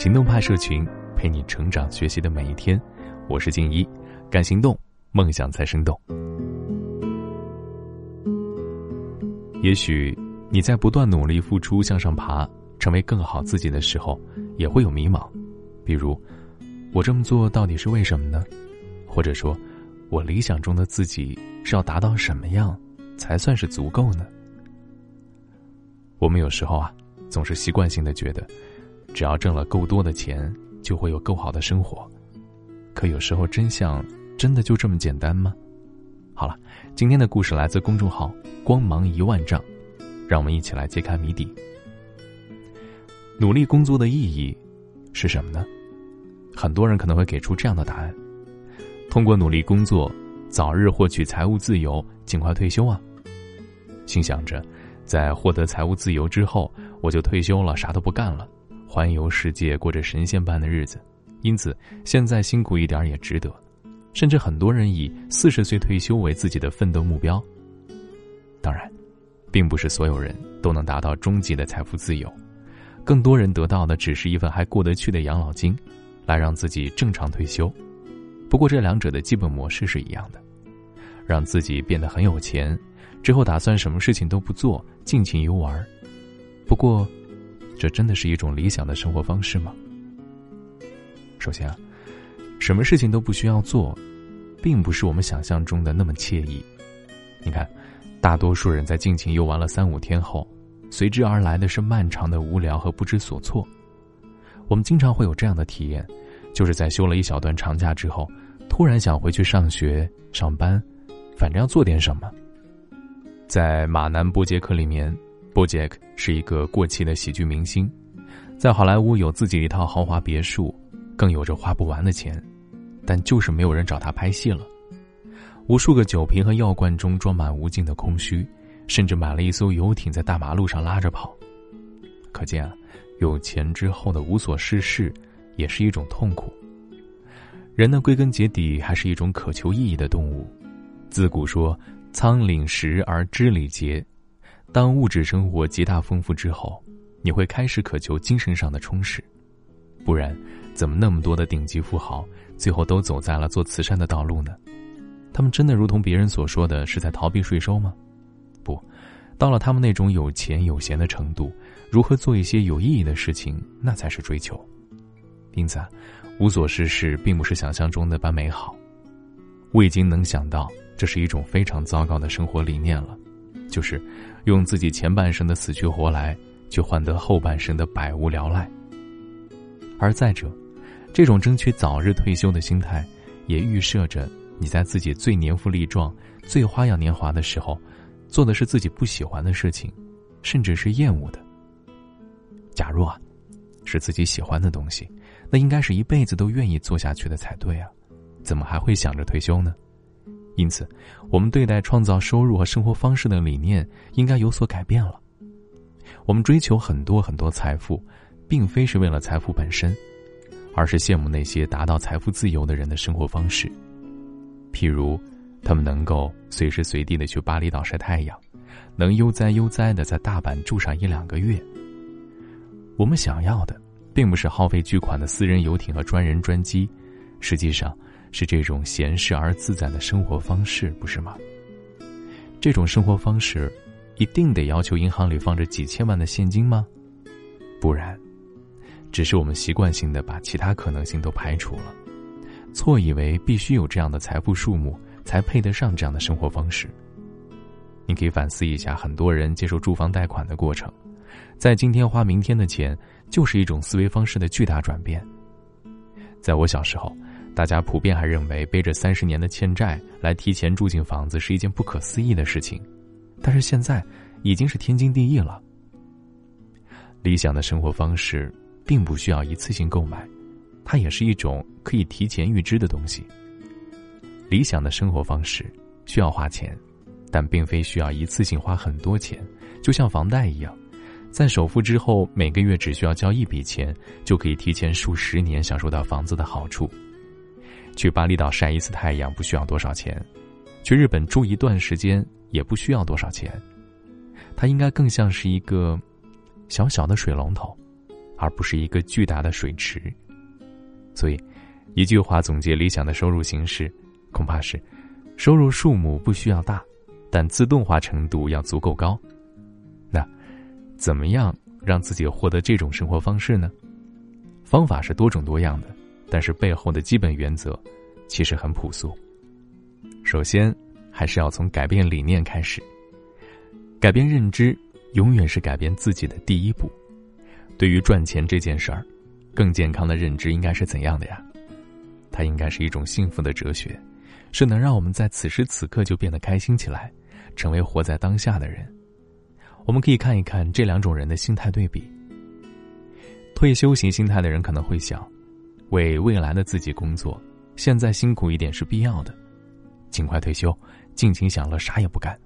行动派社群陪你成长学习的每一天。我是静一，敢行动，梦想才生动。也许你在不断努力付出向上爬，成为更好自己的时候，也会有迷茫，比如，我这么做到底是为什么呢？或者说，我理想中的自己是要达到什么样，才算是足够呢？我们有时候啊，总是习惯性的觉得，只要挣了够多的钱，就会有够好的生活。可有时候真相真的就这么简单吗？好了，今天的故事来自公众号“光芒一万丈”，让我们一起来揭开谜底。努力工作的意义是什么呢？很多人可能会给出这样的答案：通过努力工作，早日获取财务自由，尽快退休啊！心想着。在获得财务自由之后，我就退休了，啥都不干了，环游世界，过着神仙般的日子。因此，现在辛苦一点也值得。甚至很多人以四十岁退休为自己的奋斗目标。当然，并不是所有人都能达到终极的财富自由，更多人得到的只是一份还过得去的养老金，来让自己正常退休。不过，这两者的基本模式是一样的，让自己变得很有钱。之后打算什么事情都不做，尽情游玩。不过，这真的是一种理想的生活方式吗？首先啊，什么事情都不需要做，并不是我们想象中的那么惬意。你看，大多数人在尽情游玩了三五天后，随之而来的是漫长的无聊和不知所措。我们经常会有这样的体验，就是在休了一小段长假之后，突然想回去上学、上班，反正要做点什么。在马南波杰克里面，波杰克是一个过气的喜剧明星，在好莱坞有自己一套豪华别墅，更有着花不完的钱，但就是没有人找他拍戏了。无数个酒瓶和药罐中装满无尽的空虚，甚至买了一艘游艇在大马路上拉着跑。可见啊，有钱之后的无所事事，也是一种痛苦。人呢，归根结底还是一种渴求意义的动物，自古说。仓廪实而知礼节，当物质生活极大丰富之后，你会开始渴求精神上的充实。不然，怎么那么多的顶级富豪最后都走在了做慈善的道路呢？他们真的如同别人所说的是在逃避税收吗？不，到了他们那种有钱有闲的程度，如何做一些有意义的事情，那才是追求。因此，无所事事并不是想象中的般美好。我已经能想到。这是一种非常糟糕的生活理念了，就是用自己前半生的死去活来，去换得后半生的百无聊赖。而再者，这种争取早日退休的心态，也预设着你在自己最年富力壮、最花样年华的时候，做的是自己不喜欢的事情，甚至是厌恶的。假如啊，是自己喜欢的东西，那应该是一辈子都愿意做下去的才对啊，怎么还会想着退休呢？因此，我们对待创造收入和生活方式的理念应该有所改变了。我们追求很多很多财富，并非是为了财富本身，而是羡慕那些达到财富自由的人的生活方式。譬如，他们能够随时随地的去巴厘岛晒太阳，能悠哉悠哉的在大阪住上一两个月。我们想要的，并不是耗费巨款的私人游艇和专人专机，实际上。是这种闲适而自在的生活方式，不是吗？这种生活方式，一定得要求银行里放着几千万的现金吗？不然，只是我们习惯性的把其他可能性都排除了，错以为必须有这样的财富数目才配得上这样的生活方式。你可以反思一下，很多人接受住房贷款的过程，在今天花明天的钱，就是一种思维方式的巨大转变。在我小时候。大家普遍还认为背着三十年的欠债来提前住进房子是一件不可思议的事情，但是现在已经是天经地义了。理想的生活方式并不需要一次性购买，它也是一种可以提前预支的东西。理想的生活方式需要花钱，但并非需要一次性花很多钱，就像房贷一样，在首付之后每个月只需要交一笔钱，就可以提前数十年享受到房子的好处。去巴厘岛晒一次太阳不需要多少钱，去日本住一段时间也不需要多少钱，它应该更像是一个小小的水龙头，而不是一个巨大的水池。所以，一句话总结理想的收入形式，恐怕是：收入数目不需要大，但自动化程度要足够高。那，怎么样让自己获得这种生活方式呢？方法是多种多样的，但是背后的基本原则其实很朴素。首先，还是要从改变理念开始。改变认知，永远是改变自己的第一步。对于赚钱这件事儿，更健康的认知应该是怎样的呀？它应该是一种幸福的哲学，是能让我们在此时此刻就变得开心起来，成为活在当下的人。我们可以看一看这两种人的心态对比。退休型心态的人可能会想，为未来的自己工作，现在辛苦一点是必要的，尽快退休，尽情享乐，啥也不干。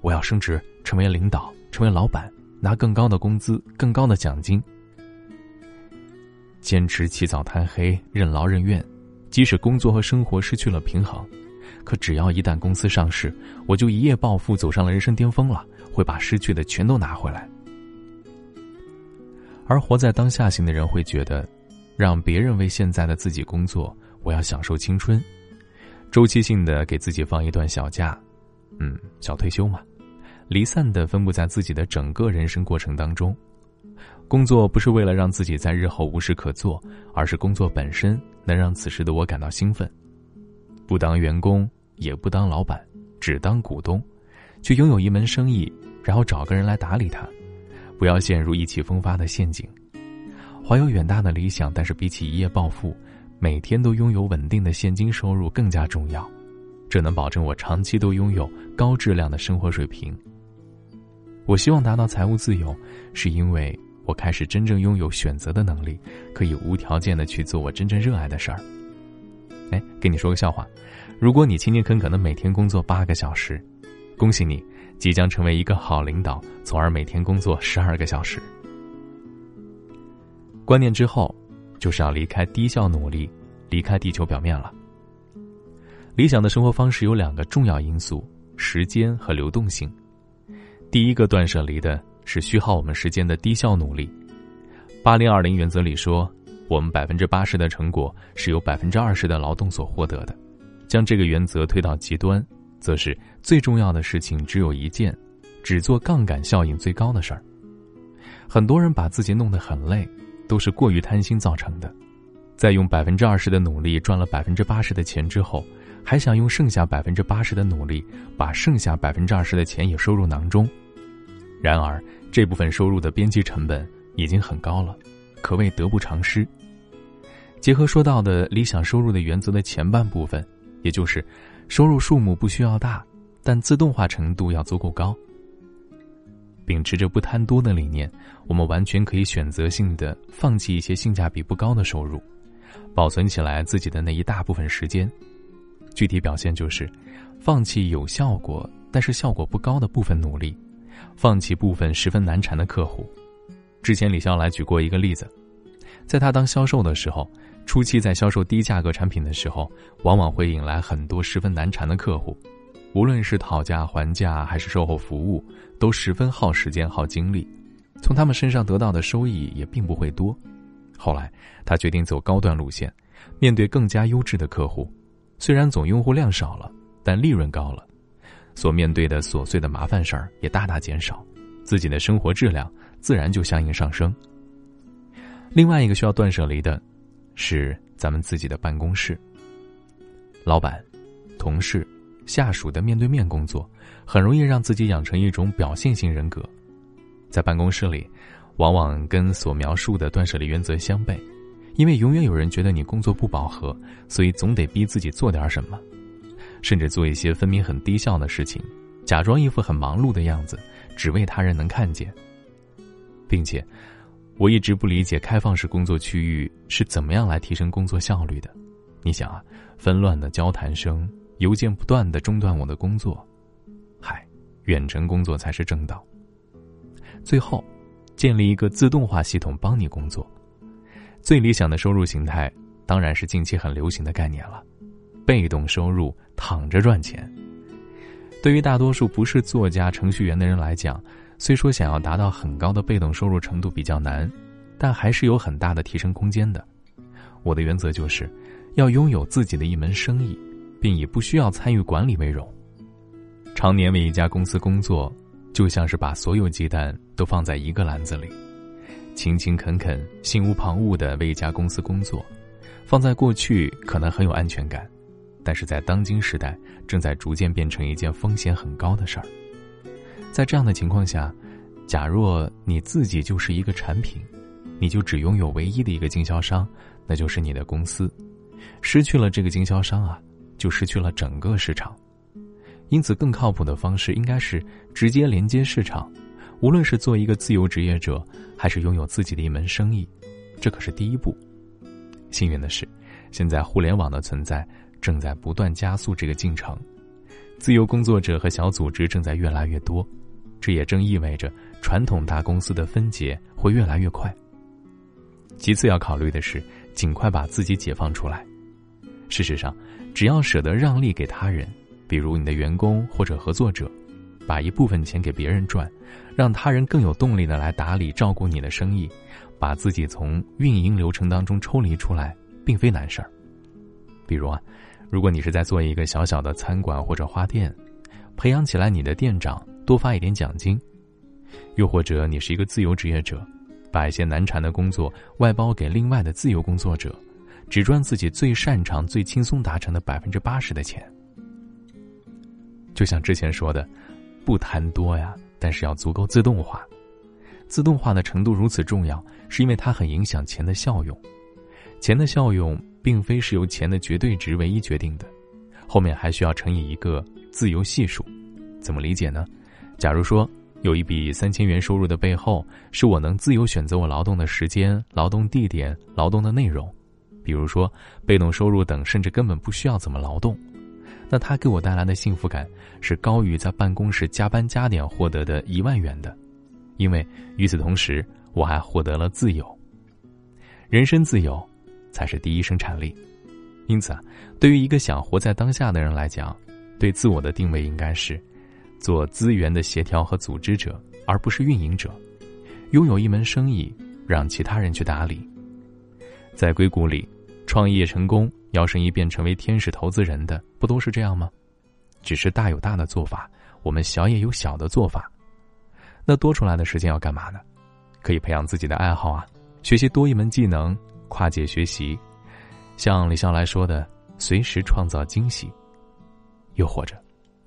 我要升职，成为领导，成为老板，拿更高的工资，更高的奖金。坚持起早贪黑，任劳任怨，即使工作和生活失去了平衡，可只要一旦公司上市，我就一夜暴富，走上了人生巅峰了，会把失去的全都拿回来。而活在当下型的人会觉得，让别人为现在的自己工作，我要享受青春，周期性的给自己放一段小假，嗯，小退休嘛，离散的分布在自己的整个人生过程当中。工作不是为了让自己在日后无事可做，而是工作本身能让此时的我感到兴奋。不当员工，也不当老板，只当股东，去拥有一门生意，然后找个人来打理它。不要陷入意气风发的陷阱，怀有远大的理想，但是比起一夜暴富，每天都拥有稳定的现金收入更加重要。这能保证我长期都拥有高质量的生活水平。我希望达到财务自由，是因为我开始真正拥有选择的能力，可以无条件的去做我真正热爱的事儿。哎，跟你说个笑话，如果你勤勤恳恳的每天工作八个小时，恭喜你。即将成为一个好领导，从而每天工作十二个小时。观念之后，就是要离开低效努力，离开地球表面了。理想的生活方式有两个重要因素：时间和流动性。第一个断舍离的是虚耗我们时间的低效努力。八零二零原则里说，我们百分之八十的成果是由百分之二十的劳动所获得的。将这个原则推到极端。则是最重要的事情只有一件，只做杠杆效应最高的事儿。很多人把自己弄得很累，都是过于贪心造成的。在用百分之二十的努力赚了百分之八十的钱之后，还想用剩下百分之八十的努力把剩下百分之二十的钱也收入囊中。然而，这部分收入的边际成本已经很高了，可谓得不偿失。结合说到的理想收入的原则的前半部分，也就是。收入数目不需要大，但自动化程度要足够高。秉持着不贪多的理念，我们完全可以选择性的放弃一些性价比不高的收入，保存起来自己的那一大部分时间。具体表现就是，放弃有效果但是效果不高的部分努力，放弃部分十分难缠的客户。之前李笑来举过一个例子，在他当销售的时候。初期在销售低价格产品的时候，往往会引来很多十分难缠的客户，无论是讨价还价还是售后服务，都十分耗时间耗精力，从他们身上得到的收益也并不会多。后来他决定走高端路线，面对更加优质的客户，虽然总用户量少了，但利润高了，所面对的琐碎的麻烦事儿也大大减少，自己的生活质量自然就相应上升。另外一个需要断舍离的。是咱们自己的办公室。老板、同事、下属的面对面工作，很容易让自己养成一种表现型人格。在办公室里，往往跟所描述的断舍离原则相悖，因为永远有人觉得你工作不饱和，所以总得逼自己做点什么，甚至做一些分明很低效的事情，假装一副很忙碌的样子，只为他人能看见，并且。我一直不理解开放式工作区域是怎么样来提升工作效率的。你想啊，纷乱的交谈声，邮件不断的中断我的工作，嗨，远程工作才是正道。最后，建立一个自动化系统帮你工作。最理想的收入形态当然是近期很流行的概念了，被动收入，躺着赚钱。对于大多数不是作家、程序员的人来讲。虽说想要达到很高的被动收入程度比较难，但还是有很大的提升空间的。我的原则就是，要拥有自己的一门生意，并以不需要参与管理为荣。常年为一家公司工作，就像是把所有鸡蛋都放在一个篮子里，勤勤恳恳、心无旁骛的为一家公司工作，放在过去可能很有安全感，但是在当今时代，正在逐渐变成一件风险很高的事儿。在这样的情况下，假若你自己就是一个产品，你就只拥有唯一的一个经销商，那就是你的公司。失去了这个经销商啊，就失去了整个市场。因此，更靠谱的方式应该是直接连接市场。无论是做一个自由职业者，还是拥有自己的一门生意，这可是第一步。幸运的是，现在互联网的存在正在不断加速这个进程，自由工作者和小组织正在越来越多，这也正意味着传统大公司的分解会越来越快。其次要考虑的是，尽快把自己解放出来。事实上，只要舍得让利给他人。比如你的员工或者合作者，把一部分钱给别人赚，让他人更有动力的来打理照顾你的生意，把自己从运营流程当中抽离出来，并非难事儿。比如啊，如果你是在做一个小小的餐馆或者花店，培养起来你的店长，多发一点奖金；又或者你是一个自由职业者，把一些难缠的工作外包给另外的自由工作者，只赚自己最擅长、最轻松达成的百分之八十的钱。就像之前说的，不谈多呀，但是要足够自动化。自动化的程度如此重要，是因为它很影响钱的效用。钱的效用并非是由钱的绝对值唯一决定的，后面还需要乘以一个自由系数。怎么理解呢？假如说有一笔三千元收入的背后，是我能自由选择我劳动的时间、劳动地点、劳动的内容，比如说被动收入等，甚至根本不需要怎么劳动。那他给我带来的幸福感是高于在办公室加班加点获得的一万元的，因为与此同时我还获得了自由。人身自由，才是第一生产力。因此啊，对于一个想活在当下的人来讲，对自我的定位应该是做资源的协调和组织者，而不是运营者。拥有一门生意，让其他人去打理。在硅谷里，创业成功。摇身一变成为天使投资人的，不都是这样吗？只是大有大的做法，我们小也有小的做法。那多出来的时间要干嘛呢？可以培养自己的爱好啊，学习多一门技能，跨界学习。像李笑来说的，随时创造惊喜。又或者，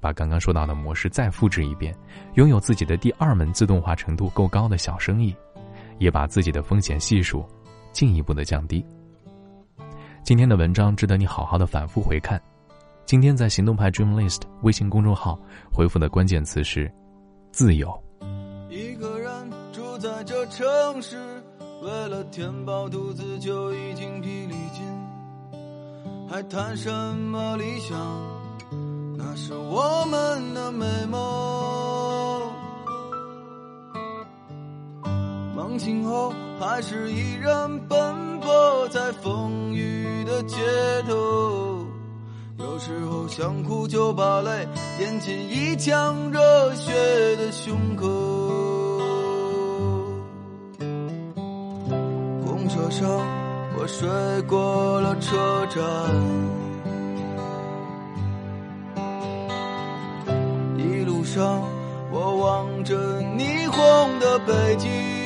把刚刚说到的模式再复制一遍，拥有自己的第二门自动化程度够高的小生意，也把自己的风险系数进一步的降低。今天的文章值得你好好的反复回看。今天在行动派 Dream List 微信公众号回复的关键词是“自由”。一个人住在这城市，为了填饱肚子就已经疲力尽，还谈什么理想？那是我们的美梦。梦醒后还是依然奔波在风雨。的街头，有时候想哭就把泪咽进一腔热血的胸口。公车上我睡过了车站，一路上我望着霓虹的北京。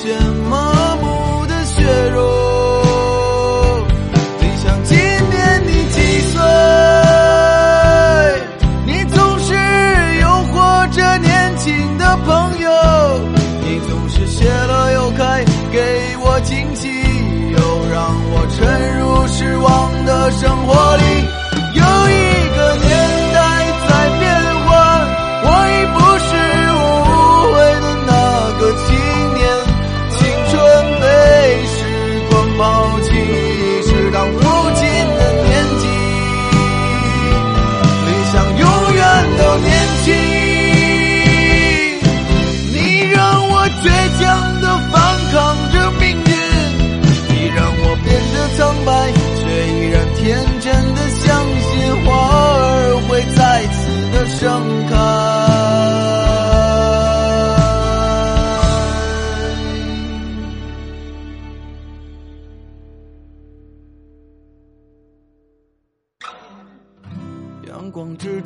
什么？